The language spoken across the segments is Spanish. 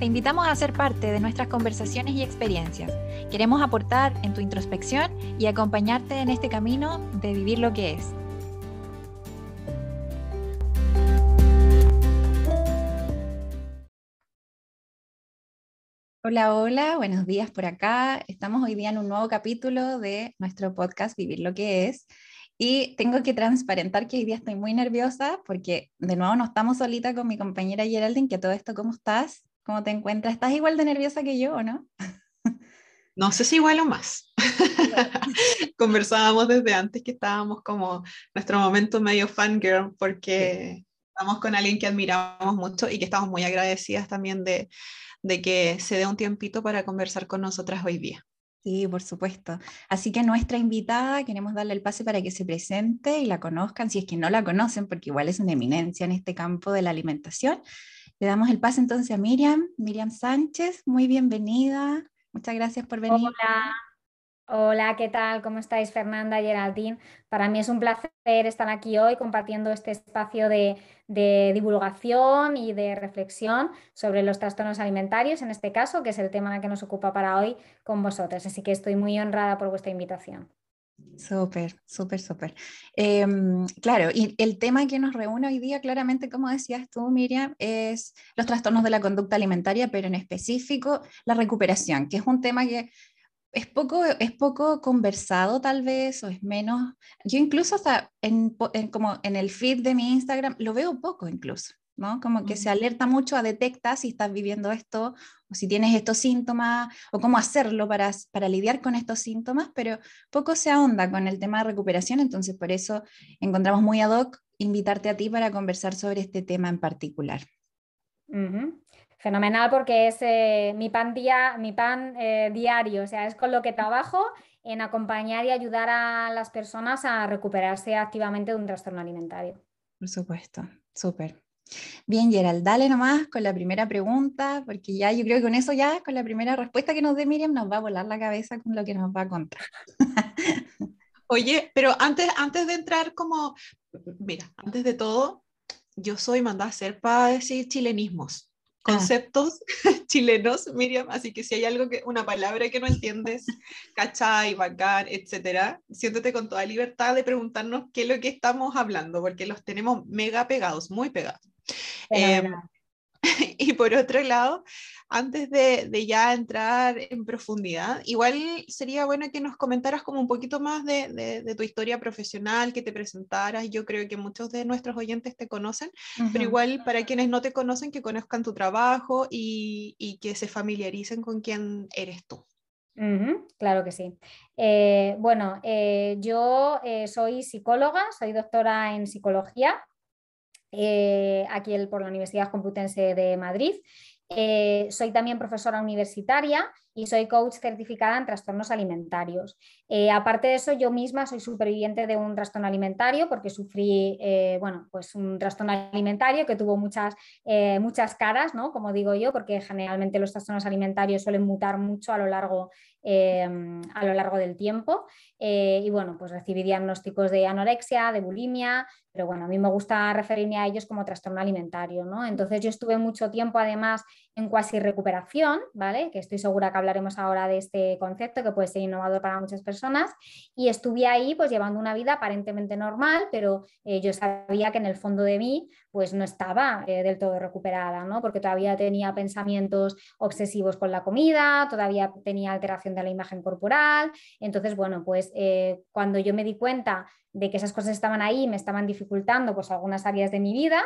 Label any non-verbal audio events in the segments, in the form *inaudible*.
Te invitamos a ser parte de nuestras conversaciones y experiencias. Queremos aportar en tu introspección y acompañarte en este camino de vivir lo que es. Hola, hola, buenos días por acá. Estamos hoy día en un nuevo capítulo de nuestro podcast Vivir lo que es. Y tengo que transparentar que hoy día estoy muy nerviosa porque de nuevo no estamos solita con mi compañera Geraldine, que todo esto, ¿cómo estás? ¿Cómo te encuentras? ¿Estás igual de nerviosa que yo o no? *laughs* No sé si igual o más. *laughs* Conversábamos desde antes que estábamos como nuestro momento medio fangirl porque estamos con alguien que admiramos mucho y que estamos muy agradecidas también de, de que se dé un tiempito para conversar con nosotras hoy día. Sí, por supuesto. Así que nuestra invitada queremos darle el pase para que se presente y la conozcan, si es que no la conocen, porque igual es una eminencia en este campo de la alimentación. Le damos el pase entonces a Miriam, Miriam Sánchez, muy bienvenida. Muchas gracias por venir. Hola. Hola, ¿qué tal? ¿Cómo estáis, Fernanda, Geraldine? Para mí es un placer estar aquí hoy compartiendo este espacio de, de, divulgación y de reflexión sobre los trastornos alimentarios, en este caso, que es el tema que nos ocupa para hoy con vosotros. Así que estoy muy honrada por vuestra invitación. Súper, súper, súper. Em, claro, y el tema que nos reúne hoy día, claramente, como decías tú, Miriam, es los trastornos de la conducta alimentaria, pero en específico la recuperación, que es un tema que es poco, es poco conversado tal vez, o es menos. Yo incluso hasta en, como en el feed de mi Instagram lo veo poco incluso. Como que se alerta mucho a detectar si estás viviendo esto o si tienes estos síntomas o cómo hacerlo para, para lidiar con estos síntomas, pero poco se ahonda con el tema de recuperación, entonces por eso encontramos muy ad hoc invitarte a ti para conversar sobre este tema en particular. Fenomenal porque es eh, mi pan, día, mi pan eh, diario, o sea, es con lo que trabajo en acompañar y ayudar a las personas a recuperarse activamente de un trastorno alimentario. Por supuesto, súper. Bien, Gerald, dale nomás con la primera pregunta, porque ya yo creo que con eso ya, con la primera respuesta que nos dé Miriam, nos va a volar la cabeza con lo que nos va a contar. *laughs* Oye, pero antes, antes de entrar como, mira, antes de todo, yo soy mandada a hacer para decir chilenismos, ah. conceptos *laughs* chilenos, Miriam, así que si hay algo que, una palabra que no entiendes, *laughs* cachai, bacán, etcétera, siéntete con toda libertad de preguntarnos qué es lo que estamos hablando, porque los tenemos mega pegados, muy pegados. Em, *laughs* y por otro lado, antes de, ya entrar en profundidad, igual sería bueno que nos comentaras como un poquito más de, tu historia profesional, que te presentaras. Yo creo que muchos de nuestros oyentes te conocen, pero igual para quienes no te conocen, que conozcan tu trabajo y, que se familiaricen con quién eres tú. claro que sí. Eh, bueno, eh, yo eh, soy psicóloga, soy doctora en psicología eh, aquí por la Universidad Complutense de Madrid. Eh, soy también profesora universitaria y soy coach certificada en trastornos alimentarios. Eh, aparte de eso, yo misma soy superviviente de un trastorno alimentario porque sufrí, bueno, pues un trastorno alimentario que tuvo muchas, muchas caras, ¿no? Como digo yo, porque generalmente los trastornos alimentarios suelen mutar mucho a lo largo, a lo largo del tiempo. y bueno, pues recibí diagnósticos de anorexia, de bulimia, pero bueno, a mí me gusta referirme a ellos como trastorno alimentario, ¿no? Entonces yo estuve mucho tiempo además en cuasi recuperación, ¿vale? Que estoy segura que hablaremos ahora de este concepto que puede ser innovador para muchas personas y estuve ahí pues llevando una vida aparentemente normal, pero eh, yo sabía que en el fondo de mí pues no estaba eh, del todo recuperada, ¿no? Porque todavía tenía pensamientos obsesivos con la comida, todavía tenía alteración de la imagen corporal, entonces bueno, pues eh, cuando yo me di cuenta de que esas cosas estaban ahí, me estaban dificultando pues algunas áreas de mi vida,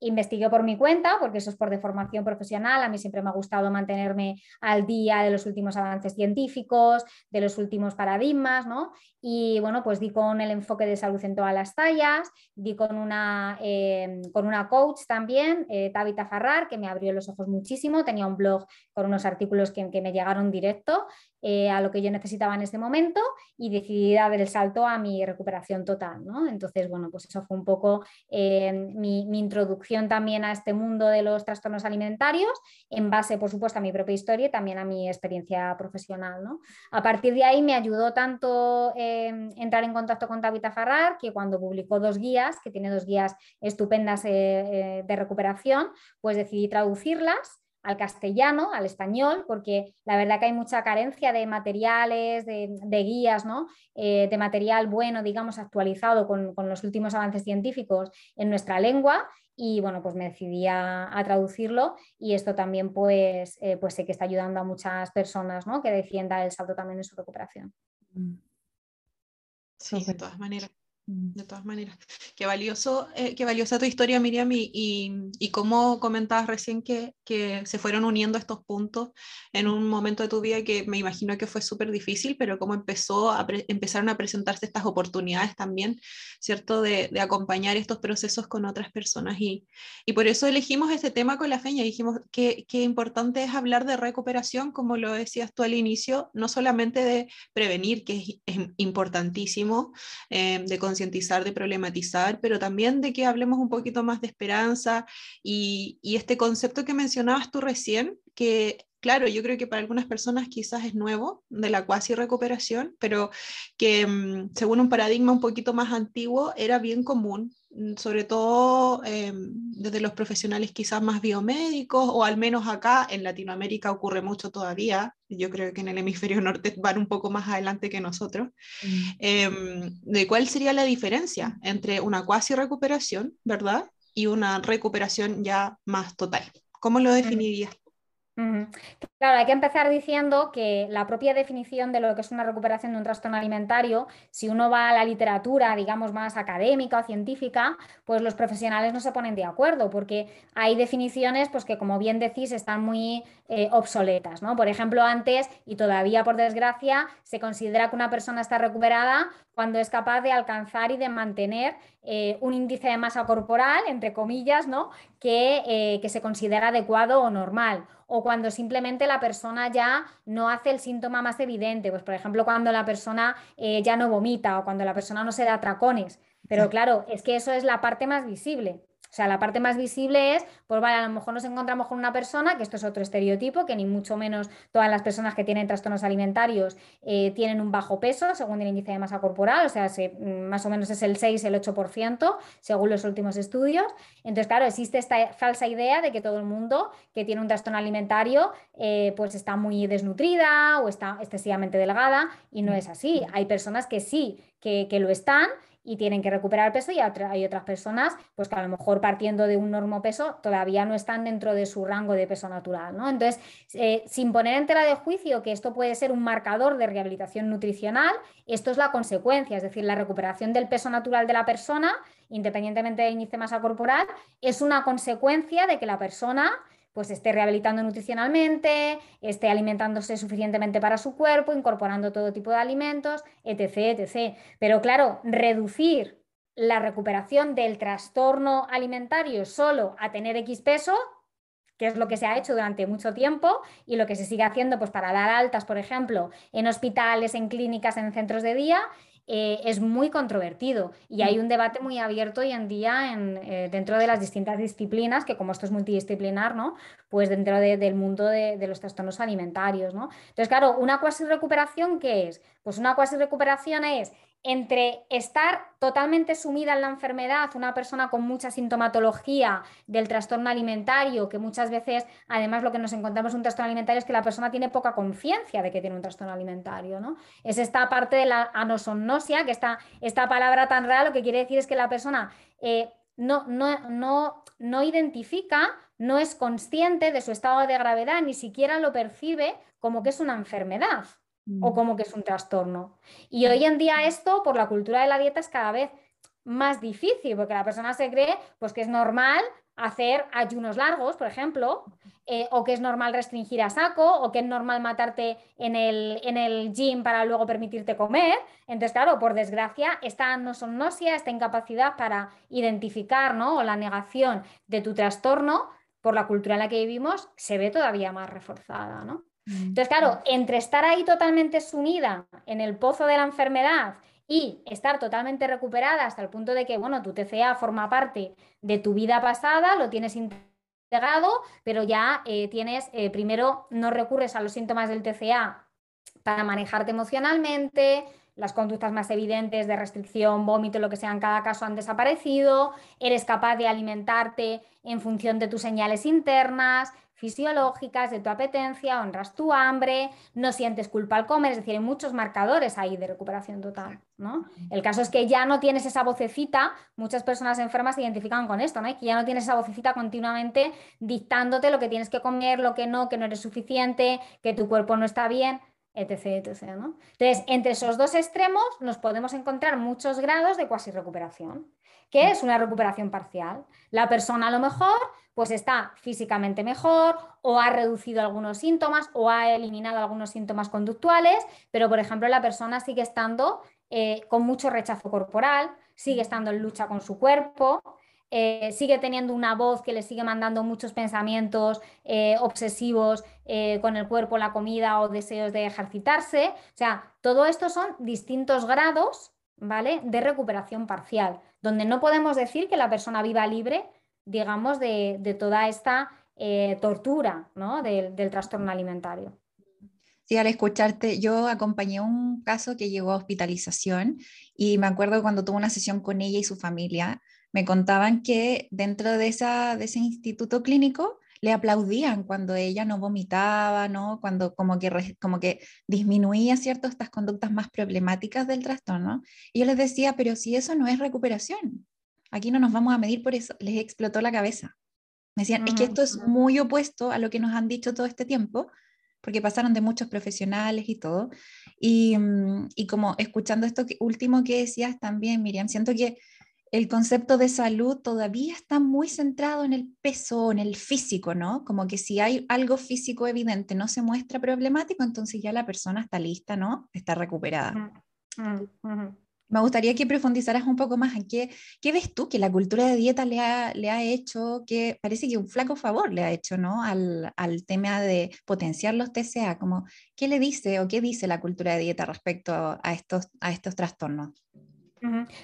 investigué por mi cuenta, porque eso es por deformación profesional. A mí siempre me ha gustado mantenerme al día de los últimos avances científicos, de los últimos paradigmas, ¿no? Y bueno, pues di con el enfoque de salud en todas las tallas, di con una, eh, con una coach también, eh, Tabitha Farrar, que me abrió los ojos muchísimo. Tenía un blog con unos artículos que, me llegaron directo eh, a lo que yo necesitaba en ese momento y decidí dar el salto a mi recuperación total. ¿no? Entonces, bueno, pues eso fue un poco eh, mi, introducción también a este mundo de los trastornos alimentarios, en base, por supuesto, a mi propia historia y también a mi experiencia profesional. ¿no? A partir de ahí me ayudó tanto eh, entrar en contacto con Tabitha Farrar, que cuando publicó dos guías, que tiene dos guías estupendas de recuperación, pues decidí traducirlas al castellano, al español, porque la verdad que hay mucha carencia de materiales, de, guías, ¿no? Eh, de material bueno, digamos, actualizado con, los últimos avances científicos en nuestra lengua. Y bueno, pues me decidí a, traducirlo y esto también pues, eh, pues sé que está ayudando a muchas personas ¿no? que defienda el salto también en su recuperación. Sí, de todas maneras. Mm. De todas maneras, qué, valioso, eh, qué valiosa tu historia, Miriam, y, y, cómo comentabas recién que, que, se fueron uniendo estos puntos en un momento de tu vida que me imagino que fue súper difícil, pero cómo empezó a empezaron a presentarse estas oportunidades también, ¿cierto?, de, de, acompañar estos procesos con otras personas. Y, y por eso elegimos este tema con la feña, dijimos que, que importante es hablar de recuperación, como lo decías tú al inicio, no solamente de prevenir, que es, es importantísimo, eh, de concientizar, de problematizar, pero también de que hablemos un poquito más de esperanza y, este concepto que mencionabas tú recién, que claro, yo creo que para algunas personas quizás es nuevo, de la cuasi recuperación, pero que mm, según un paradigma un poquito más antiguo era bien común sobre todo eh, desde los profesionales quizás más biomédicos, o al menos acá en Latinoamérica ocurre mucho todavía, yo creo que en el hemisferio norte van un poco más adelante que nosotros, mm. em, de cuál sería la diferencia entre una cuasi recuperación, ¿verdad? Y una recuperación ya más total. ¿Cómo lo definirías? Claro, hay que empezar diciendo que la propia definición de lo que es una recuperación de un trastorno alimentario, si uno va a la literatura, digamos, más académica o científica, pues los profesionales no se ponen de acuerdo, porque hay definiciones pues, que, como bien decís, están muy eh, obsoletas. ¿no? Por ejemplo, antes, y todavía por desgracia, se considera que una persona está recuperada cuando es capaz de alcanzar y de mantener eh, un índice de masa corporal, entre comillas, ¿no? que, eh, que se considera adecuado o normal o cuando simplemente la persona ya no hace el síntoma más evidente, pues por ejemplo cuando la persona eh, ya no vomita o cuando la persona no se da tracones. Pero claro, es que eso es la parte más visible. O sea, la parte más visible es, pues vale, a lo mejor nos encontramos con una persona, que esto es otro estereotipo, que ni mucho menos todas las personas que tienen trastornos alimentarios eh, tienen un bajo peso, según el índice de masa corporal, o sea, mm, más o menos es el 6, el 8%, según los últimos estudios. Entonces, claro, existe esta falsa idea de que todo el mundo que tiene un trastorno alimentario, eh, pues está muy desnutrida o está excesivamente delgada, y no mm. es así. Hay personas que sí, que, que lo están, y tienen que recuperar peso y hay otras personas pues que a lo mejor partiendo de un normo peso todavía no están dentro de su rango de peso natural. ¿no? Entonces, eh, sin poner en tela de juicio que esto puede ser un marcador de rehabilitación nutricional, esto es la consecuencia, es decir, la recuperación del peso natural de la persona, independientemente del índice de masa corporal, es una consecuencia de que la persona pues esté rehabilitando nutricionalmente, esté alimentándose suficientemente para su cuerpo, incorporando todo tipo de alimentos, etc. etc. Pero claro, reducir la recuperación del trastorno alimentario solo a tener X peso, que es lo que se ha hecho durante mucho tiempo y lo que se sigue haciendo pues, para dar altas, por ejemplo, en hospitales, en clínicas, en centros de día, eh, es muy controvertido y hay mm. un debate muy abierto hoy en día en, eh, dentro de las distintas disciplinas, que como esto es multidisciplinar, ¿no? pues dentro del mundo de, de, los trastornos alimentarios. ¿no? Entonces, claro, una cuasi recuperación, ¿qué es? Pues una cuasi recuperación es entre estar totalmente sumida en la enfermedad, una persona con mucha sintomatología del trastorno alimentario, que muchas veces, además, lo que nos encontramos en un trastorno alimentario es que la persona tiene poca conciencia de que tiene un trastorno alimentario, ¿no? Es esta parte de la anosognosia, que esta, esta palabra tan rara lo que quiere decir es que la persona eh, no, no, no, no identifica, no es consciente de su estado de gravedad, ni siquiera lo percibe como que es una enfermedad o mm. como que es un trastorno. Y hoy en día esto, por la cultura de la dieta, es cada vez más difícil, porque la persona se cree pues, que es normal hacer ayunos largos, por ejemplo, eh, o que es normal restringir a saco, o que es normal matarte en el, en el gym para luego permitirte comer. Entonces, claro, por desgracia, esta nosomnosia, esta incapacidad para identificar ¿no? o la negación de tu trastorno, por la cultura en la que vivimos, se ve todavía más reforzada. ¿no? Mm. Entonces, claro, entre estar ahí totalmente sumida en el pozo de la enfermedad y estar totalmente recuperada hasta el punto de que, bueno, tu TCA forma parte de tu vida pasada, lo tienes integrado, pero ya eh, tienes, eh, primero, no recurres a los síntomas del TCA para manejarte emocionalmente, las conductas más evidentes de restricción, vómito, lo que sea en cada caso han desaparecido, eres capaz de alimentarte en función de tus señales internas, fisiológicas de tu apetencia, honras tu hambre, no sientes culpa al comer, es decir, hay muchos marcadores ahí de recuperación total. ¿no? El caso es que ya no tienes esa vocecita, muchas personas enfermas se identifican con esto, ¿no? que ya no tienes esa vocecita continuamente dictándote lo que tienes que comer, lo que no, que no eres suficiente, que tu cuerpo no está bien. Etc, etc, ¿no? Entonces, entre esos dos extremos nos podemos encontrar muchos grados de cuasi recuperación. ¿Qué es una recuperación parcial? La persona a lo mejor pues está físicamente mejor o ha reducido algunos síntomas o ha eliminado algunos síntomas conductuales, pero por ejemplo la persona sigue estando eh, con mucho rechazo corporal, sigue estando en lucha con su cuerpo, eh, sigue teniendo una voz que le sigue mandando muchos pensamientos eh, obsesivos con el cuerpo, la comida o deseos de ejercitarse. O sea, todo esto son distintos grados ¿vale? de recuperación parcial, donde no podemos decir que la persona viva libre digamos, de, toda esta eh, tortura del, trastorno alimentario. Sí, al escucharte, yo acompañé un caso que llegó a hospitalización y me acuerdo cuando tuve una sesión con ella y su familia, me contaban que dentro de ese instituto clínico le aplaudían cuando ella no vomitaba, ¿no? Cuando como que, como que disminuía, ¿cierto? Estas conductas más problemáticas del trastorno. Y yo les decía, pero si eso no es recuperación, Aquí no nos vamos a medir por eso. Les explotó la cabeza. Me decían, es que esto es muy opuesto a lo que nos han dicho todo este tiempo, porque pasaron de muchos profesionales y todo. Y, mm, y como escuchando esto último que decías también, Miriam, siento que el concepto de salud todavía está muy centrado en el peso, en el físico, ¿no? Como que si hay algo físico evidente, no se muestra problemático, entonces ya la persona está lista, ¿no? Está recuperada. Me gustaría que profundizaras un poco más en qué, qué ves tú que la cultura de dieta le ha, le ha hecho, que parece que un flaco favor le ha hecho ¿no? al, al tema de potenciar los TCA. Como, ¿Qué le dice o qué dice la cultura de dieta respecto a estos, a estos trastornos?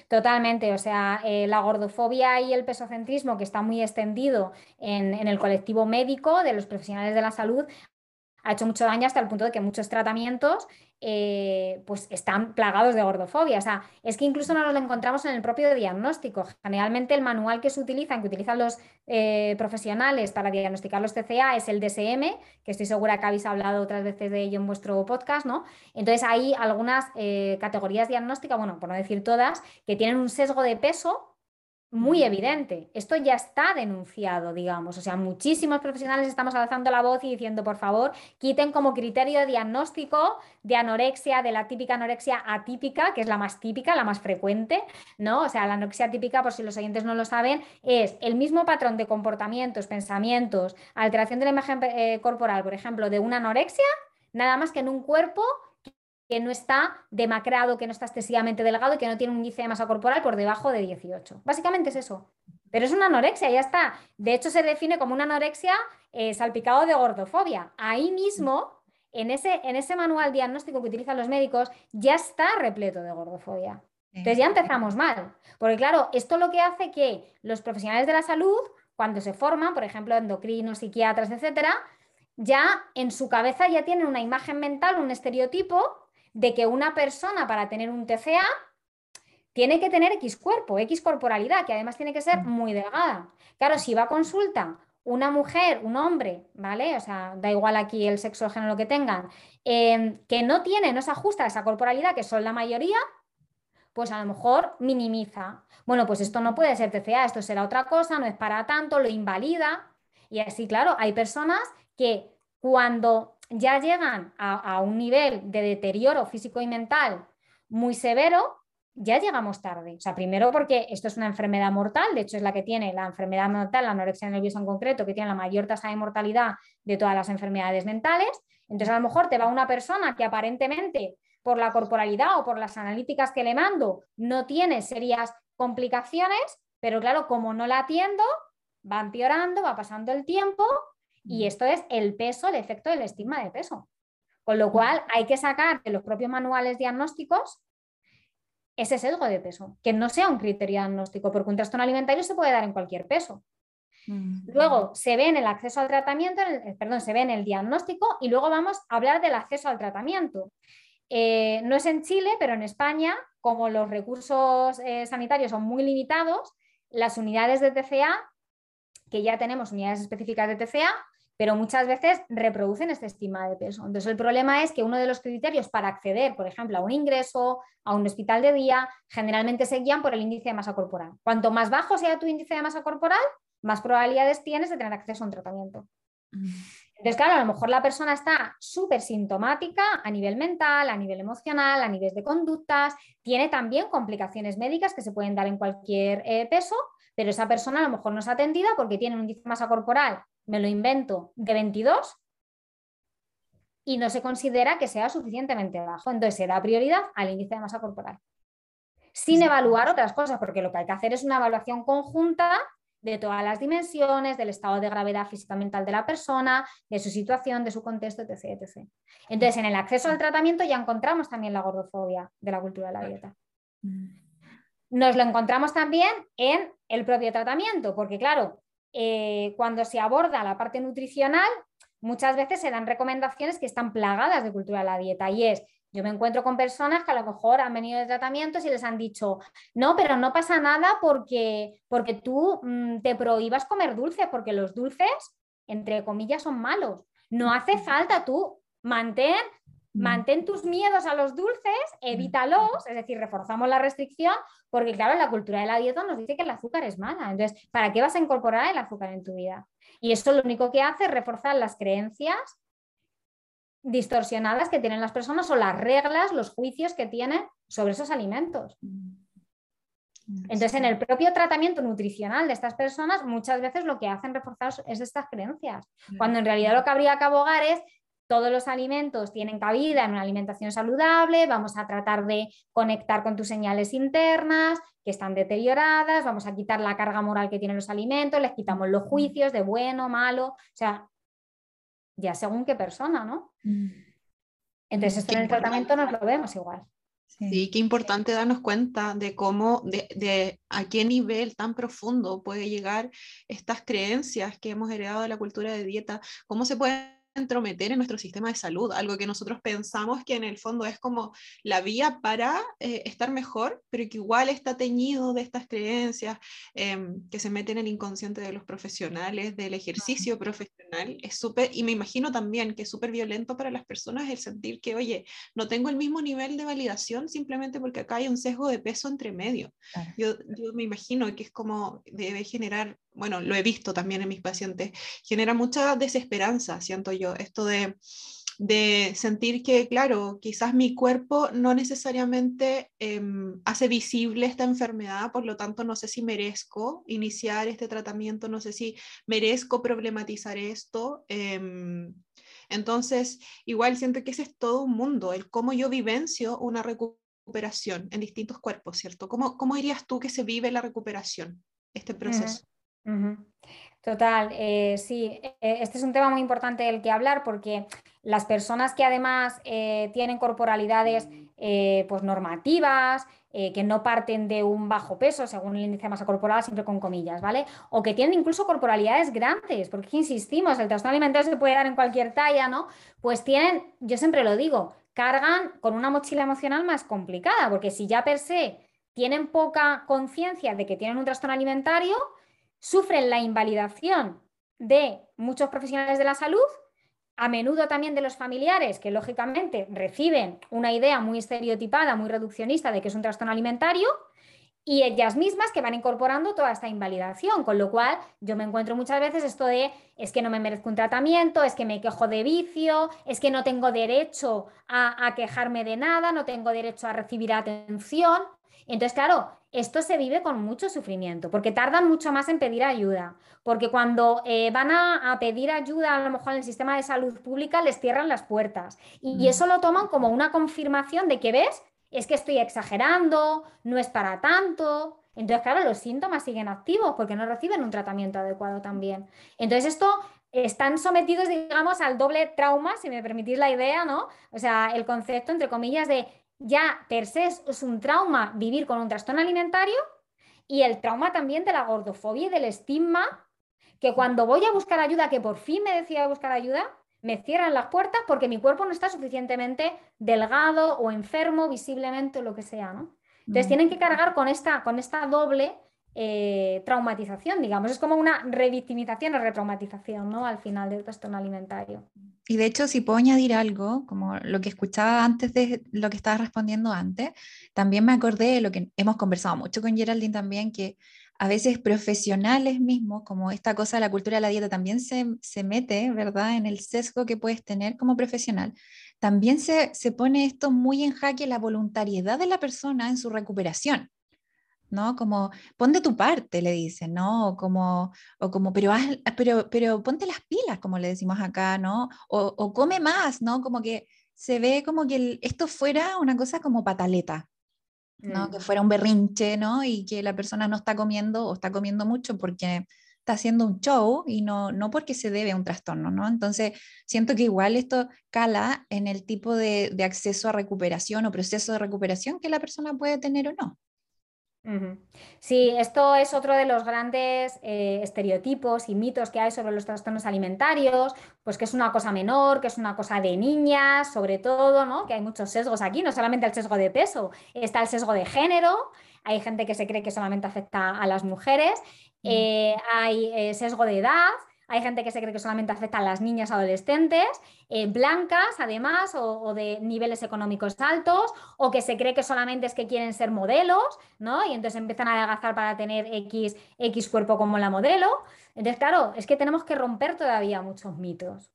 Totalmente, o sea, eh, la gordofobia y el pesocentrismo que está muy extendido en, en, el colectivo médico de los profesionales de la salud ha hecho mucho daño hasta el punto de que muchos tratamientos eh, pues están plagados de gordofobia. O sea, es que incluso no lo encontramos en el propio diagnóstico. Generalmente el manual que se utiliza, que utilizan los eh, profesionales para diagnosticar los TCA es el DSM, que estoy segura que habéis hablado otras veces de ello en vuestro podcast, ¿no? Entonces hay algunas eh, categorías diagnósticas, bueno, por no decir todas, que tienen un sesgo de peso muy evidente. Esto ya está denunciado, digamos. O sea, muchísimos profesionales estamos alzando la voz y diciendo, por favor, quiten como criterio de diagnóstico de anorexia, de la típica anorexia atípica, que es la más típica, la más frecuente, ¿no? O sea, la anorexia típica, por si los oyentes no lo saben, es el mismo patrón de comportamientos, pensamientos, alteración de la imagen eh, corporal, por ejemplo, de una anorexia, nada más que en un cuerpo que no está demacrado, que no está excesivamente delgado y que no tiene un índice de masa corporal por debajo de 18. Básicamente es eso. Pero es una anorexia, ya está. De hecho, se define como una anorexia eh, salpicado de gordofobia. Ahí mismo, en ese, en ese manual diagnóstico que utilizan los médicos, ya está repleto de gordofobia. Entonces ya empezamos mal. Porque claro, esto lo que hace que los profesionales de la salud, cuando se forman, por ejemplo, endocrinos, psiquiatras, etcétera, ya en su cabeza ya tienen una imagen mental, un estereotipo de que una persona para tener un TCA tiene que tener X cuerpo, X corporalidad, que además tiene que ser mm. muy delgada. Claro, si va a consulta una mujer, un hombre, ¿vale? O sea, da igual aquí el sexo o género que tengan, em, que no tiene, no se ajusta a esa corporalidad, que son la mayoría, pues a lo mejor minimiza. Bueno, pues esto no puede ser TCA, esto será otra cosa, no es para tanto, lo invalida. Y así, claro, hay personas que cuando ya llegan a, un nivel de deterioro físico y mental muy severo, ya llegamos tarde. O sea, primero porque esto es una enfermedad mortal, de hecho es la que tiene la enfermedad mortal, la anorexia nerviosa en concreto, que tiene la mayor tasa de mortalidad de todas las enfermedades mentales. Entonces, a lo mejor te va una persona que aparentemente por la corporalidad o por las analíticas que le mando no tiene serias complicaciones, pero claro, como no la atiendo, va empeorando, va pasando el tiempo y mm. esto es el peso, el efecto del estigma de peso. Con lo cual hay que sacar de los propios manuales diagnósticos ese sesgo de peso, que no sea un criterio diagnóstico, porque un trastorno alimentario se puede dar en cualquier peso. Mm. Luego se ve en el acceso al tratamiento, perdón, se ve en el diagnóstico y luego vamos a hablar del acceso al tratamiento. Eh, no es en Chile, pero en España, como los recursos eh, sanitarios son muy limitados, las unidades de TCA, que ya tenemos unidades específicas de TCA, pero muchas veces reproducen este estima de peso. Entonces, el problema es que uno de los criterios para acceder, por ejemplo, a un ingreso, a un hospital de día, generalmente se guían por el índice de masa corporal. Cuanto más bajo sea tu índice de masa corporal, más probabilidades tienes de tener acceso a un tratamiento. Entonces, claro, a lo mejor la persona está súper sintomática a nivel mental, a nivel emocional, a nivel de conductas, tiene también complicaciones médicas que se pueden dar en cualquier eh, peso, pero esa persona a lo mejor no es atendida porque tiene un índice de masa corporal me lo invento, de 22 y no se considera que sea suficientemente bajo. Entonces se da prioridad al índice de masa corporal. Sin evaluar otras cosas, porque lo que hay que hacer es una evaluación conjunta de todas las dimensiones, del estado de gravedad física mental de la persona, de su situación, de su contexto, etc, etc. Entonces, en el acceso al tratamiento ya encontramos también la gordofobia de la cultura de la dieta. Nos lo encontramos también en el propio tratamiento, porque claro, eh, cuando se aborda la parte nutricional, muchas veces se dan recomendaciones que están plagadas de cultura de la dieta y es, yo me encuentro con personas que a lo mejor han venido de tratamientos y les han dicho, no, pero no pasa nada porque, porque tú mm, te prohíbas comer dulces, porque los dulces, entre comillas, son malos. No hace falta tú mantén. Mantén tus miedos a los dulces, mm. evítalos, es decir, reforzamos la restricción, porque claro, la cultura de la dieta nos dice que el azúcar es mala. Entonces, ¿para qué vas a incorporar el azúcar en tu vida? Y esto lo único que hace es reforzar las creencias distorsionadas que tienen las personas o las reglas, los juicios que tienen sobre esos alimentos. Mm. Entonces, en el propio tratamiento nutricional de estas personas, muchas veces lo que hacen reforzar es estas creencias, cuando en realidad lo que habría que abogar es todos los alimentos tienen cabida en una alimentación saludable, vamos a tratar de conectar con tus señales internas que están deterioradas, vamos a quitar la carga moral que tienen los alimentos, les quitamos los juicios de bueno, malo, o sea, ya según qué persona, ¿no? Mm. Entonces, esto en el tratamiento nos lo vemos igual. Sí. qué importante darnos cuenta de cómo, de, de, a qué nivel tan profundo puede llegar estas creencias que hemos heredado de la cultura de dieta, cómo se puede entrometer en nuestro sistema de salud, algo que nosotros pensamos que en el fondo es como la vía para eh, estar mejor, pero que igual está teñido de estas creencias em, que se meten en el inconsciente de los profesionales, del ejercicio profesional. Es súper, y me imagino también que es súper violento para las personas el sentir que, oye, no tengo el mismo nivel de validación simplemente porque acá hay un sesgo de peso entre medio. Yo, yo me imagino que es como debe generar bueno, lo he visto también en mis pacientes, genera mucha desesperanza, siento yo, esto de, sentir que, claro, quizás mi cuerpo no necesariamente em, hace visible esta enfermedad, por lo tanto no sé si merezco iniciar este tratamiento, no sé si merezco problematizar esto. Em, entonces, igual siento que ese es todo un mundo, el cómo yo vivencio una recuperación en distintos cuerpos, ¿cierto? ¿Cómo, cómo dirías tú que se vive la recuperación, este proceso? Total, eh, sí, e, este es un tema muy importante del que hablar porque las personas que además eh, tienen corporalidades eh, pues normativas, que no parten de un bajo peso según el índice de masa corporal, siempre con comillas, ¿vale? O que tienen incluso corporalidades grandes, porque insistimos, el trastorno alimentario se puede dar en cualquier talla, ¿no? Pues tienen, yo siempre lo digo, cargan con una mochila emocional más complicada, porque si ya per se tienen poca conciencia de que tienen un trastorno alimentario, sufren la invalidación de muchos profesionales de la salud, a menudo también de los familiares, que lógicamente reciben una idea muy estereotipada, muy reduccionista de que es un trastorno alimentario, y ellas mismas que van incorporando toda esta invalidación, con lo cual yo me encuentro muchas veces esto de es que no me merezco un tratamiento, es que me quejo de vicio, es que no tengo derecho a, quejarme de nada, no tengo derecho a recibir atención. Entonces, claro, esto se vive con mucho sufrimiento, porque tardan mucho más en pedir ayuda, porque cuando eh, van a, pedir ayuda, a lo mejor en el sistema de salud pública, les cierran las puertas. Y, y eso lo toman como una confirmación de que, ¿ves? es que estoy exagerando, no es para tanto. Entonces, claro, los síntomas siguen activos porque no reciben un tratamiento adecuado también. Entonces, esto están sometidos, digamos, al doble trauma, si me permitís la idea, ¿no? O sea, el concepto, entre comillas, de ya per se es un trauma vivir con un trastorno alimentario y el trauma también de la gordofobia y del estigma, que cuando voy a buscar ayuda, que por fin me decía buscar ayuda, me cierran las puertas porque mi cuerpo no está suficientemente delgado o enfermo visiblemente o lo que sea, ¿no? Entonces mm. tienen que cargar con esta, con esta doble eh, traumatización, digamos. Es como una revictimización o retraumatización, ¿no? Al final del trastorno alimentario. Y de hecho, si puedo añadir algo, como lo que escuchaba antes de lo que estaba respondiendo antes, también me acordé de lo que hemos conversado mucho con Geraldine también, que a veces profesionales mismos, como esta cosa de la cultura de la dieta también se, mete, ¿verdad?, en el sesgo que puedes tener como profesional. También se, pone esto muy en jaque la voluntariedad de la persona en su recuperación. ¿No? Como, pon de tu parte, le dicen, ¿no? O como, o como pero, pero, pero ponte las pilas, como le decimos acá, ¿no? O, come más, ¿no? Como que se ve como que esto fuera una cosa como pataleta, ¿no? Que mm. fuera un berrinche, ¿no? Y que la persona no está comiendo o está comiendo mucho porque está haciendo un show y no, no porque se debe a un trastorno, ¿no? Entonces, siento que igual esto cala en el tipo de, de acceso a recuperación o proceso de recuperación que la persona puede tener o no. Sí, esto es otro de los grandes eh, estereotipos y mitos que hay sobre los trastornos alimentarios, pues que es una cosa menor, que es una cosa de niñas, sobre todo, ¿no? Que hay muchos sesgos aquí, no solamente el sesgo de peso, está el sesgo de género, hay gente que se cree que solamente afecta a las mujeres, eh, hay eh, sesgo de edad, hay gente que se cree que solamente afecta a las niñas adolescentes, eh, blancas además, o, de niveles económicos altos, o que se cree que solamente es que quieren ser modelos, ¿no? Y entonces empiezan a adelgazar para tener X, X cuerpo como la modelo. Entonces, claro, es que tenemos que romper todavía muchos mitos.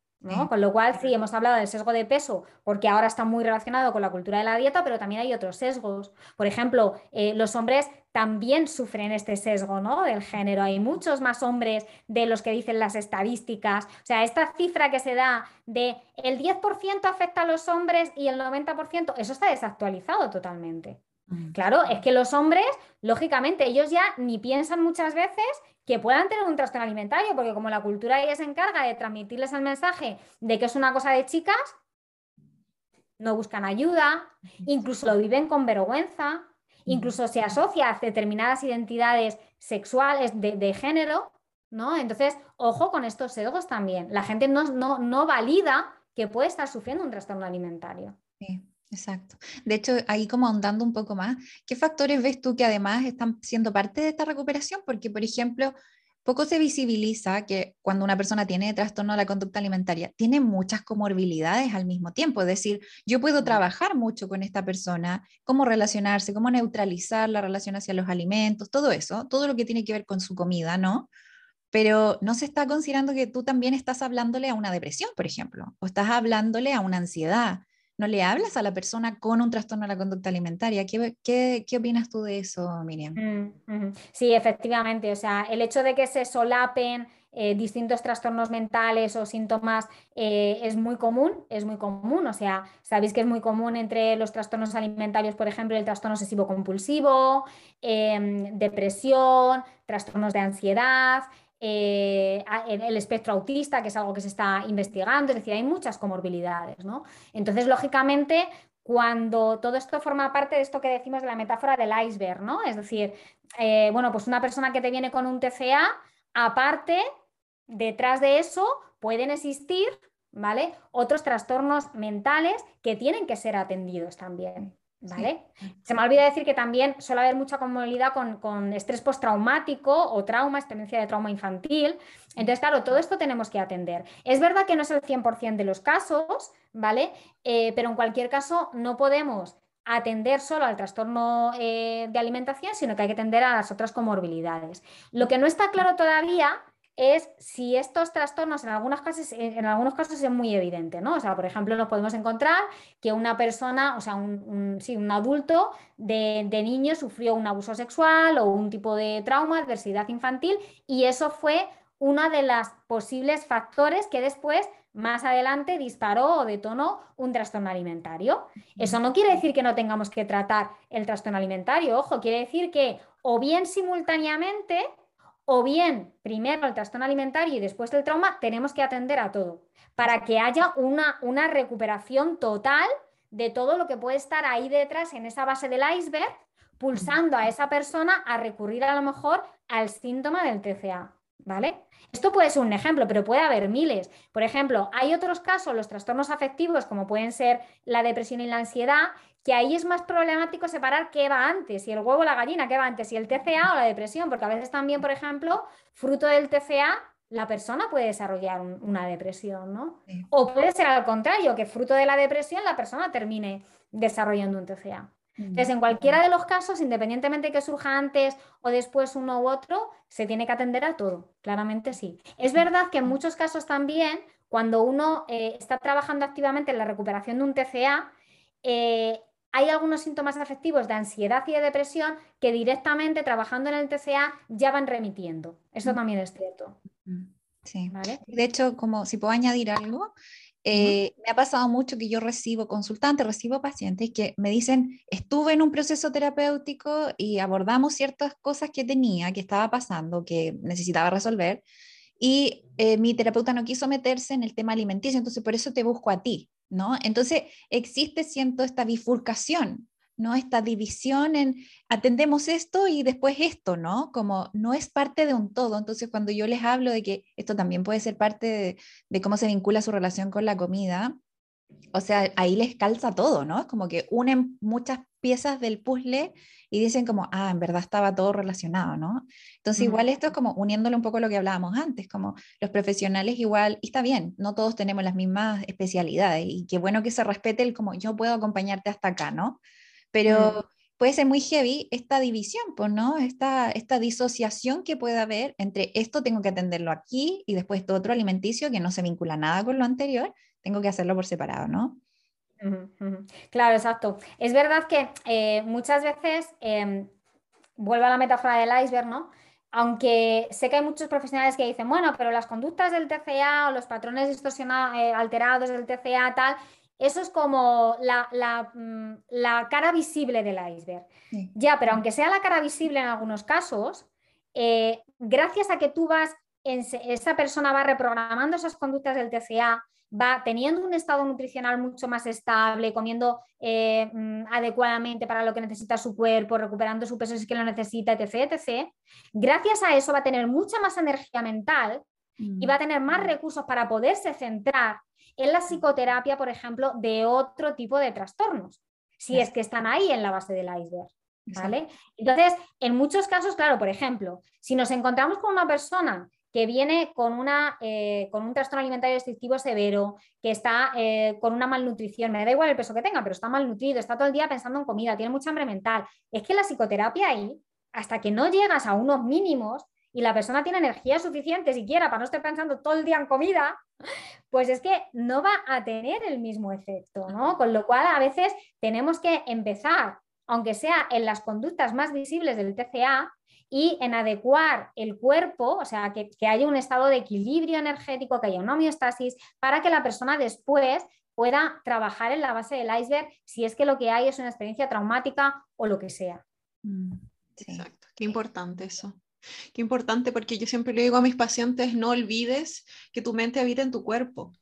Con lo cual, sí, hemos hablado del sesgo de peso, porque ahora está muy relacionado con la cultura de la dieta, pero también hay otros sesgos. Por ejemplo, eh, los hombres también sufren este sesgo ¿no? del género. Hay muchos más hombres de los que dicen las estadísticas. O sea, esta cifra que se da de el 10% afecta a los hombres y el 90%, eso está desactualizado totalmente. Mm. Claro, es que los hombres, lógicamente, ellos ya ni piensan muchas veces que puedan tener un trastorno alimentario, porque como la cultura ya se encarga de transmitirles el mensaje de que es una cosa de chicas, no buscan ayuda, incluso lo viven con vergüenza, incluso se asocia a determinadas identidades sexuales de, género, ¿no? Entonces, ojo con estos sesgos también. La gente no, no, no valida que puede estar sufriendo un trastorno alimentario. Sí. Exacto. De hecho, ahí como ahondando un poco más, ¿qué factores ves tú que además están siendo parte de esta recuperación? Porque, por ejemplo, poco se visibiliza que cuando una persona tiene trastorno de la conducta alimentaria, tiene muchas comorbilidades al mismo tiempo. Es decir, yo puedo trabajar mucho con esta persona, cómo relacionarse, cómo neutralizar la relación hacia los alimentos, todo eso, todo lo que tiene que ver con su comida, ¿no? Pero no se está considerando que tú también estás hablándole a una depresión, por ejemplo, o estás hablándole a una ansiedad no le hablas a la persona con un trastorno de la conducta alimentaria. ¿Qué, qué, opinas tú de eso, Miriam? Mm, sí, efectivamente. O sea, el hecho de que se solapen eh, distintos trastornos mentales o síntomas eh, es muy común, es muy común. O sea, sabéis que es muy común entre los trastornos alimentarios, por ejemplo, el trastorno obsesivo compulsivo, em, depresión, trastornos de ansiedad. Eh, el espectro autista, que es algo que se está investigando, es decir, hay muchas comorbilidades, ¿no? Entonces, lógicamente, cuando todo esto forma parte de esto que decimos de la metáfora del iceberg, ¿no? Es decir, eh, bueno, pues una persona que te viene con un TCA, aparte, detrás de eso pueden existir, ¿vale? Otros trastornos mentales que tienen que ser atendidos también. ¿Vale? Se me olvida decir que también suele haber mucha comodidad con, estrés postraumático o trauma, experiencia de trauma infantil. Entonces, claro, todo esto tenemos que atender. Es verdad que no es el 100% de los casos, ¿vale? Eh, pero en cualquier caso no podemos atender solo al trastorno eh, de alimentación, sino que hay que atender a las otras comorbilidades. Lo que no está claro todavía es si estos trastornos en algunos casos, en algunos casos es muy evidente, ¿no? O sea, por ejemplo, nos podemos encontrar que una persona, o sea, un, un adulto de, de, niño sufrió un abuso sexual o un tipo de trauma, adversidad infantil, y eso fue uno de los posibles factores que después más adelante disparó o detonó un trastorno alimentario. Eso no quiere decir que no tengamos que tratar el trastorno alimentario, ojo, quiere decir que o bien simultáneamente o bien primero el trastorno alimentario y después el trauma, tenemos que atender a todo para que haya una, una recuperación total de todo lo que puede estar ahí detrás en esa base del iceberg, pulsando a esa persona a recurrir a lo mejor al síntoma del TCA. ¿Vale? Esto puede ser un ejemplo, pero puede haber miles. Por ejemplo, hay otros casos, los trastornos afectivos, como pueden ser la depresión y la ansiedad, que ahí es más problemático separar qué va antes, si el huevo o la gallina, qué va antes, si el TCA o la depresión, porque a veces también, por ejemplo, fruto del TCA, la persona puede desarrollar una depresión, ¿no? O puede ser al contrario, que fruto de la depresión la persona termine desarrollando un TCA. Entonces, en cualquiera de los casos, independientemente de que surja antes o después uno u otro, se tiene que atender a todo, claramente sí. Es verdad que en muchos casos también, cuando uno eh, está trabajando activamente en la recuperación de un TCA, eh, hay algunos síntomas afectivos de ansiedad y de depresión que directamente trabajando en el TCA ya van remitiendo. Eso también es cierto. Sí. De hecho, como si puedo añadir algo, eh, me ha pasado mucho que yo recibo consultantes, recibo pacientes que me dicen, estuve en un proceso terapéutico y abordamos ciertas cosas que tenía, que estaba pasando, que necesitaba resolver, y eh, mi terapeuta no quiso meterse en el tema alimenticio, entonces por eso te busco a ti, ¿no? Entonces existe, siento, esta bifurcación ¿no? Esta división en atendemos esto y después esto, ¿no? Como no es parte de un todo. Entonces, cuando yo les hablo de que esto también puede ser parte de, cómo se vincula su relación con la comida, o sea, ahí les calza todo, ¿no? Es como que unen muchas piezas del puzzle y dicen como, ah, en verdad estaba todo relacionado, ¿no? Entonces, igual esto es como uniéndole un poco lo que hablábamos antes, como los profesionales igual, y está bien, no todos tenemos las mismas especialidades y qué bueno que se respete el como yo puedo acompañarte hasta acá, ¿no? pero puede ser muy heavy esta división, pues, ¿no? Esta, esta disociación que puede haber entre esto tengo que atenderlo aquí y después esto otro alimenticio que no se vincula nada con lo anterior, tengo que hacerlo por separado, ¿no? Claro, exacto. Es verdad que eh, muchas veces, eh, vuelvo a la metáfora del iceberg, ¿no? Aunque sé que hay muchos profesionales que dicen, bueno, pero las conductas del TCA o los patrones distorsionados, eh, alterados del TCA, tal, eso es como mm, la, cara visible del iceberg. Ya, pero aunque sea la cara visible en algunos casos, eh, gracias a que tú vas, esa persona va reprogramando esas conductas del TCA, va teniendo un estado nutricional mucho más estable, comiendo eh, mm, adecuadamente para lo que necesita su cuerpo, recuperando su peso si es que lo necesita, etc, etc. Gracias a eso va a tener mucha más energía mental y va a tener más mm. recursos para poderse centrar en la psicoterapia, por ejemplo, de otro tipo de trastornos, si es que están ahí en la base del iceberg. ¿vale? Entonces, en muchos casos, claro, por ejemplo, si nos encontramos con una persona que viene con, una, eh, con un trastorno alimentario restrictivo severo, que está eh, con una malnutrición, me da igual el peso que tenga, pero está malnutrido, está todo el día pensando en comida, tiene mucha hambre mental. Es que la psicoterapia ahí, hasta que no llegas a unos mínimos y la persona tiene energía suficiente siquiera para no estar pensando todo el día en comida, pues es que no va a tener el mismo efecto, ¿no? Con lo cual a veces tenemos que empezar, aunque sea en las conductas más visibles del TCA, y en adecuar el cuerpo, o sea, que, haya un estado de equilibrio energético, que haya una homeostasis, para que la persona después pueda trabajar en la base del iceberg si es que lo que hay es una experiencia traumática o lo que sea. Mm, Exacto, qué importante eso. Qué importante porque yo siempre le digo a mis pacientes, no olvides que tu mente habita en tu cuerpo.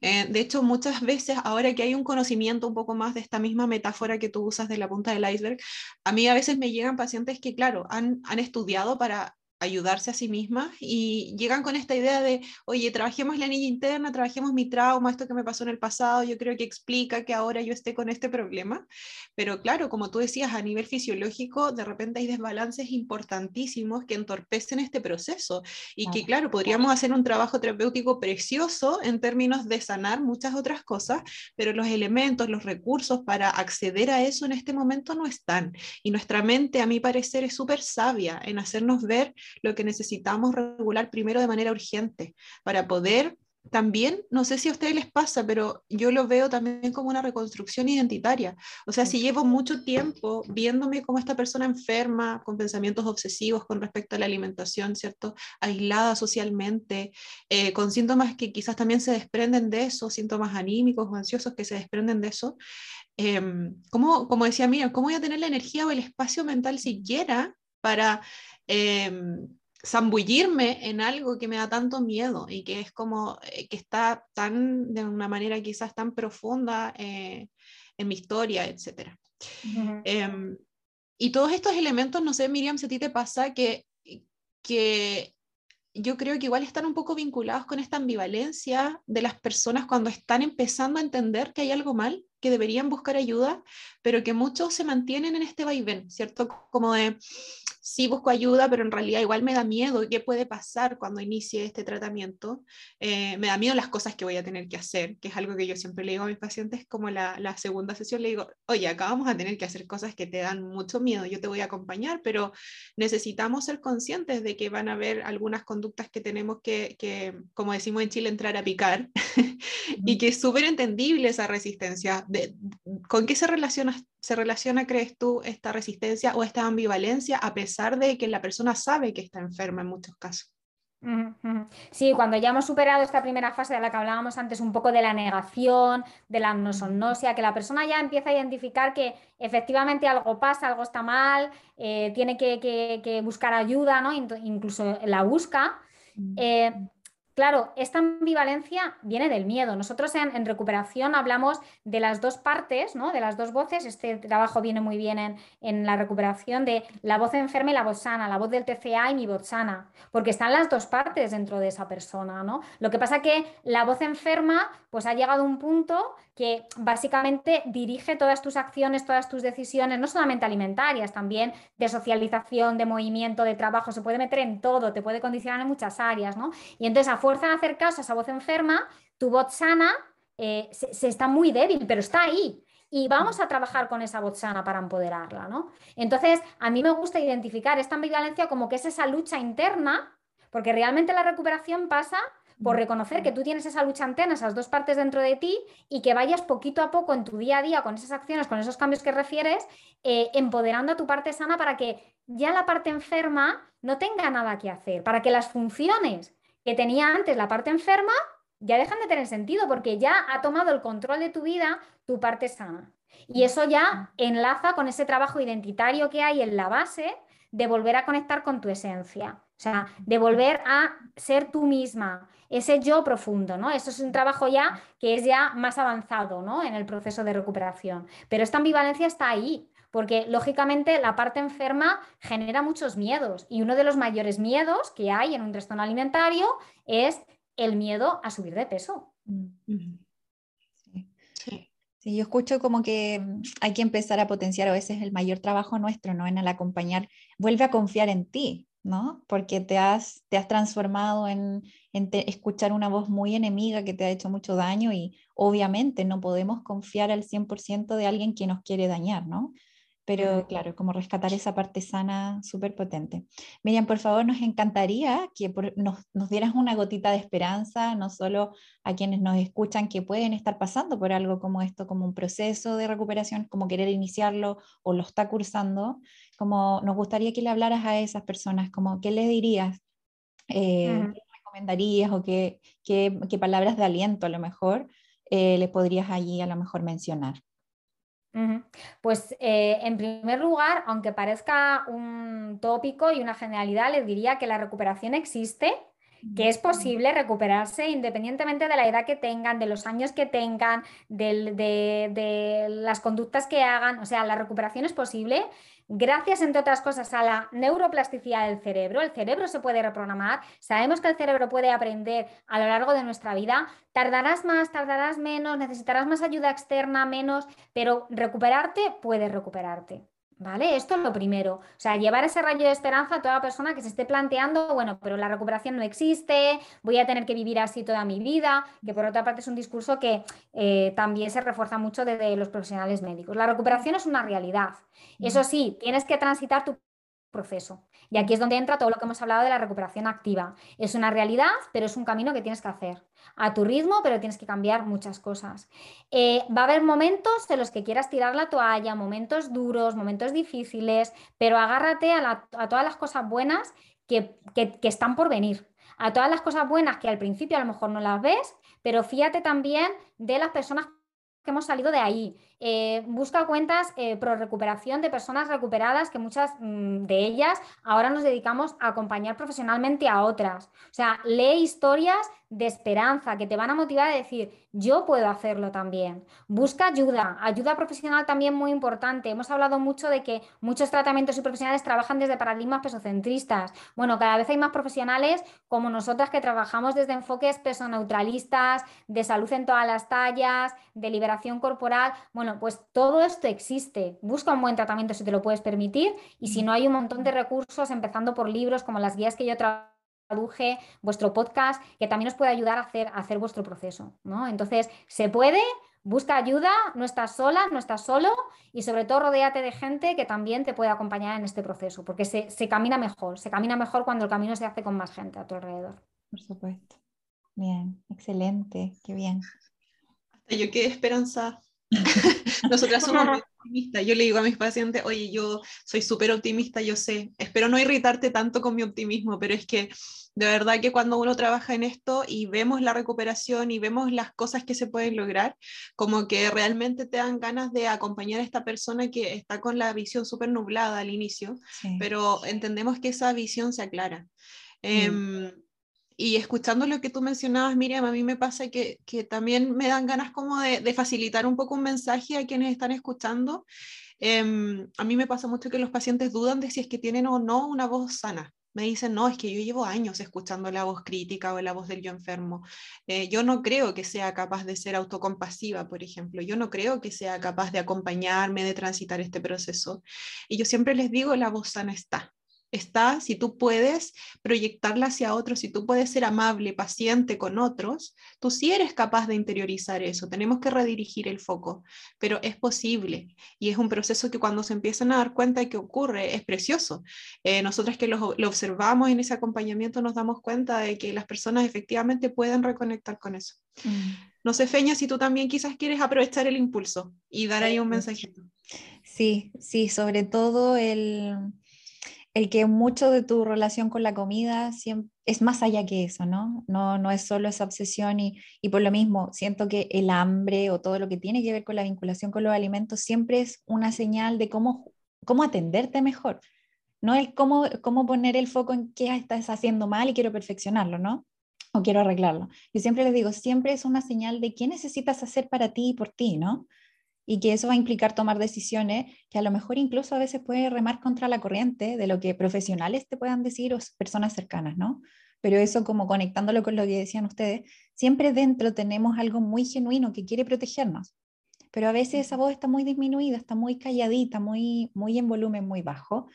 Eh, de hecho, muchas veces, ahora que hay un conocimiento un poco más de esta misma metáfora que tú usas de la punta del iceberg, a mí a veces me llegan pacientes que, claro, han, han estudiado para ayudarse a sí mismas y llegan con esta idea de, oye, trabajemos la niña interna, trabajemos mi trauma, esto que me pasó en el pasado, yo creo que explica que ahora yo esté con este problema. Pero claro, como tú decías, a nivel fisiológico, de repente hay desbalances importantísimos que entorpecen este proceso y que, claro, podríamos hacer un trabajo terapéutico precioso en términos de sanar muchas otras cosas, pero los elementos, los recursos para acceder a eso en este momento no están. Y nuestra mente, a mi parecer, es súper sabia en hacernos ver lo que necesitamos regular primero de manera urgente para poder también, no sé si a ustedes les pasa, pero yo lo veo también como una reconstrucción identitaria. O sea, si llevo mucho tiempo viéndome como esta persona enferma, con pensamientos obsesivos con respecto a la alimentación, ¿cierto? Aislada socialmente, eh, con síntomas que quizás también se desprenden de eso, síntomas anímicos o ansiosos que se desprenden de eso. Eh, ¿cómo, como decía Miriam, ¿cómo voy a tener la energía o el espacio mental siquiera para Em, zambullirme en algo que me da tanto miedo y que es como eh, que está tan de una manera quizás tan profunda eh, en mi historia, etc. Em, y todos estos elementos, no sé, Miriam, si a ti te pasa que, que yo creo que igual están un poco vinculados con esta ambivalencia de las personas cuando están empezando a entender que hay algo mal, que deberían buscar ayuda, pero que muchos se mantienen en este vaivén, ¿cierto? Como de, sí busco ayuda, pero en realidad igual me da miedo qué puede pasar cuando inicie este tratamiento. Eh, me da miedo las cosas que voy a tener que hacer, que es algo que yo siempre le digo a mis pacientes, como la, la, segunda sesión, le digo, oye, acá vamos a tener que hacer cosas que te dan mucho miedo, yo te voy a acompañar, pero necesitamos ser conscientes de que van a haber algunas conductas que tenemos que, que como decimos en Chile, entrar a picar, *laughs* y que es súper entendible esa resistencia. De, ¿Con qué se relaciona se relaciona, crees tú, esta resistencia o esta ambivalencia a pesar de que la persona sabe que está enferma en muchos casos? Sí, cuando ya hemos superado esta primera fase de la que hablábamos antes, un poco de la negación, de la nosognosia, que la persona ya empieza a identificar que efectivamente algo pasa, algo está mal, eh, tiene que, buscar ayuda, ¿no? incluso la busca. Eh, Claro, esta ambivalencia viene del miedo. Nosotros en, recuperación hablamos de las dos partes, ¿no? de las dos voces. Este trabajo viene muy bien en, en, la recuperación de la voz enferma y la voz sana, la voz del TCA y mi voz sana, porque están las dos partes dentro de esa persona. ¿no? Lo que pasa que la voz enferma pues ha llegado a un punto que básicamente dirige todas tus acciones, todas tus decisiones, no solamente alimentarias, también de socialización, de movimiento, de trabajo, se puede meter en todo, te puede condicionar en muchas áreas, ¿no? Y entonces a fuerza de hacer caso a esa voz enferma, tu voz sana eh, se, está muy débil, pero está ahí. Y vamos a trabajar con esa voz sana para empoderarla, ¿no? Entonces, a mí me gusta identificar esta ambivalencia como que es esa lucha interna, porque realmente la recuperación pasa por reconocer que tú tienes esa lucha antena, esas dos partes dentro de ti y que vayas poquito a poco en tu día a día con esas acciones, con esos cambios que refieres, eh, empoderando a tu parte sana para que ya la parte enferma no tenga nada que hacer, para que las funciones que tenía antes la parte enferma ya dejan de tener sentido porque ya ha tomado el control de tu vida tu parte sana. Y eso ya enlaza con ese trabajo identitario que hay en la base de volver a conectar con tu esencia. O sea, de volver a ser tú misma, ese yo profundo, ¿no? Eso es un trabajo ya que es ya más avanzado, ¿no? En el proceso de recuperación. Pero esta ambivalencia está ahí, porque lógicamente la parte enferma genera muchos miedos y uno de los mayores miedos que hay en un trastorno alimentario es el miedo a subir de peso. Sí. Yo escucho como que hay que empezar a potenciar, a veces el mayor trabajo nuestro, ¿no? En el acompañar, vuelve a confiar en ti, ¿no? Porque te has, te has transformado en, escuchar una voz muy enemiga que te ha hecho mucho daño y obviamente no podemos confiar al 100% de alguien que nos quiere dañar, ¿no? Pero claro, como rescatar esa parte sana súper potente. Miriam, por favor, nos encantaría que nos, nos, dieras una gotita de esperanza, no solo a quienes nos escuchan que pueden estar pasando por algo como esto, como un proceso de recuperación, como querer iniciarlo o lo está cursando, como nos gustaría que le hablaras a esas personas, como qué les dirías, eh, qué recomendarías o qué, qué, qué, palabras de aliento a lo mejor eh, les podrías allí a lo mejor mencionar. Pues eh, en primer lugar, aunque parezca un tópico y una generalidad, les diría que la recuperación existe, que es posible recuperarse independientemente de la edad que tengan, de los años que tengan, de, las conductas que hagan. O sea, la recuperación es posible gracias, entre otras cosas, a la neuroplasticidad del cerebro. El cerebro se puede reprogramar. Sabemos que el cerebro puede aprender a lo largo de nuestra vida. Tardarás más, tardarás menos, necesitarás más ayuda externa, menos, pero recuperarte, puedes recuperarte. ¿Vale? Esto es lo primero. O sea, llevar ese rayo de esperanza a toda persona que se esté planteando, bueno, pero la recuperación no existe, voy a tener que vivir así toda mi vida, que por otra parte es un discurso que eh, también se refuerza mucho desde los profesionales médicos. La recuperación es una realidad. Eso sí, tienes que transitar tu proceso. Y aquí es donde entra todo lo que hemos hablado de la recuperación activa. Es una realidad, pero es un camino que tienes que hacer a tu ritmo, pero tienes que cambiar muchas cosas. Eh, va a haber momentos en los que quieras tirar la toalla, momentos duros, momentos difíciles, pero agárrate a, todas las cosas buenas que, que, que están por venir a todas las cosas buenas que al principio a lo mejor no las ves, pero fíjate también de las personas que hemos salido de ahí. Eh, busca cuentas eh, pro recuperación de personas recuperadas, que muchas mm, de ellas ahora nos dedicamos a acompañar profesionalmente a otras. O sea, lee historias de esperanza que te van a motivar a decir, yo puedo hacerlo también. Busca ayuda, ayuda profesional también muy importante. Hemos hablado mucho de que muchos tratamientos y profesionales trabajan desde paradigmas pesocentristas. Bueno, cada vez hay más profesionales como nosotras que trabajamos desde enfoques pesoneutralistas, de salud en todas las tallas, de liberación corporal. Bueno, pues todo esto existe. Busca un buen tratamiento si te lo puedes permitir y si no hay un montón de recursos, empezando por libros como las guías que yo traduje, vuestro podcast, que también os puede ayudar a hacer, hacer vuestro proceso. ¿no? Entonces, se puede, busca ayuda, no estás sola, no estás solo y sobre todo rodéate de gente que también te puede acompañar en este proceso, porque se, se camina mejor, se camina mejor cuando el camino se hace con más gente a tu alrededor. Por supuesto. Bien, excelente, qué bien. Yo quedé esperanza *laughs* Nosotras somos muy optimistas. Yo le digo a mis pacientes, oye, yo soy súper optimista, yo sé, espero no irritarte tanto con mi optimismo, pero es que de verdad que cuando uno trabaja en esto y vemos la recuperación y vemos las cosas que se pueden lograr, como que realmente te dan ganas de acompañar a esta persona que está con la visión súper nublada al inicio, pero entendemos que esa visión se aclara. Em, y escuchando lo que tú mencionabas, Miriam, a mí me pasa que, también me dan ganas como de, de, facilitar un poco un mensaje a quienes están escuchando. Em, a mí me pasa mucho que los pacientes dudan de si es que tienen o no una voz sana. Me dicen, no, es que yo llevo años escuchando la voz crítica o la voz del yo enfermo. Eh, yo no creo que sea capaz de ser autocompasiva, por ejemplo. Yo no creo que sea capaz de acompañarme, de transitar este proceso. Y yo siempre les digo, la voz sana está está, si tú puedes proyectarla hacia otros, si tú puedes ser amable, paciente con otros, tú sí eres capaz de interiorizar eso. Tenemos que redirigir el foco, pero es posible y es un proceso que cuando se empiezan a dar cuenta de que ocurre es precioso. Eh, nosotras que lo, observamos en ese acompañamiento nos damos cuenta de que las personas efectivamente pueden reconectar con eso. Mm. No sé, Feña, si tú también quizás quieres aprovechar el impulso y dar ahí un mensajito. Sí, sí, sobre todo el el que mucho de tu relación con la comida es más allá que eso, ¿no? No, no es solo esa obsesión y, y, por lo mismo siento que el hambre o todo lo que tiene que ver con la vinculación con los alimentos siempre es una señal de cómo, cómo atenderte mejor, no el cómo, cómo poner el foco en qué estás haciendo mal y quiero perfeccionarlo, ¿no? O quiero arreglarlo. Yo siempre les digo, siempre es una señal de qué necesitas hacer para ti y por ti, ¿no? Y que eso va a implicar tomar decisiones que a lo mejor incluso a veces puede remar contra la corriente de lo que profesionales te puedan decir o personas cercanas, ¿no? Pero eso como conectándolo con lo que decían ustedes, siempre dentro tenemos algo muy genuino que quiere protegernos, pero a veces esa voz está muy disminuida, está muy calladita, muy, muy en volumen muy bajo,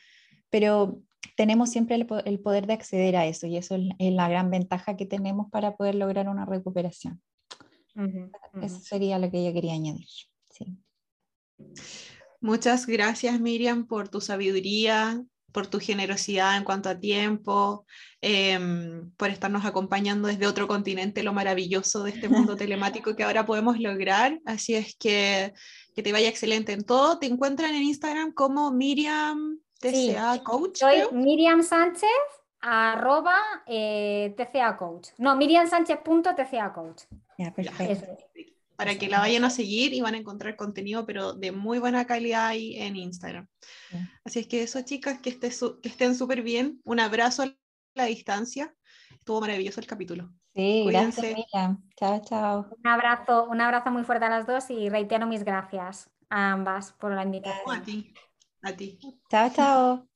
pero tenemos siempre el, poder de acceder a eso y eso es, la gran ventaja que tenemos para poder lograr una recuperación. Eso sería lo que yo quería añadir. Sí. Muchas gracias, Miriam, por tu sabiduría, por tu generosidad en cuanto a tiempo, em, por estarnos acompañando desde otro continente, lo maravilloso de este mundo *laughs* telemático que ahora podemos lograr. Así es que que te vaya excelente en todo. Te encuentran en Instagram como Miriam TCA Coach. Soy Miriam Sánchez arroba eh, TCA Coach. No, Miriam Sánchez.tca Coach. Ya, perfecto para que la vayan a seguir y van a encontrar contenido, pero de muy buena calidad ahí en Instagram. Así es que eso, chicas, que, estén súper bien. Un abrazo a la distancia. Estuvo maravilloso el capítulo. Sí, Cuídense. gracias, Chao, chao. Un abrazo, un abrazo muy fuerte a las dos y reitero mis gracias a ambas por la invitación. A ti. A ti. Chao, chao.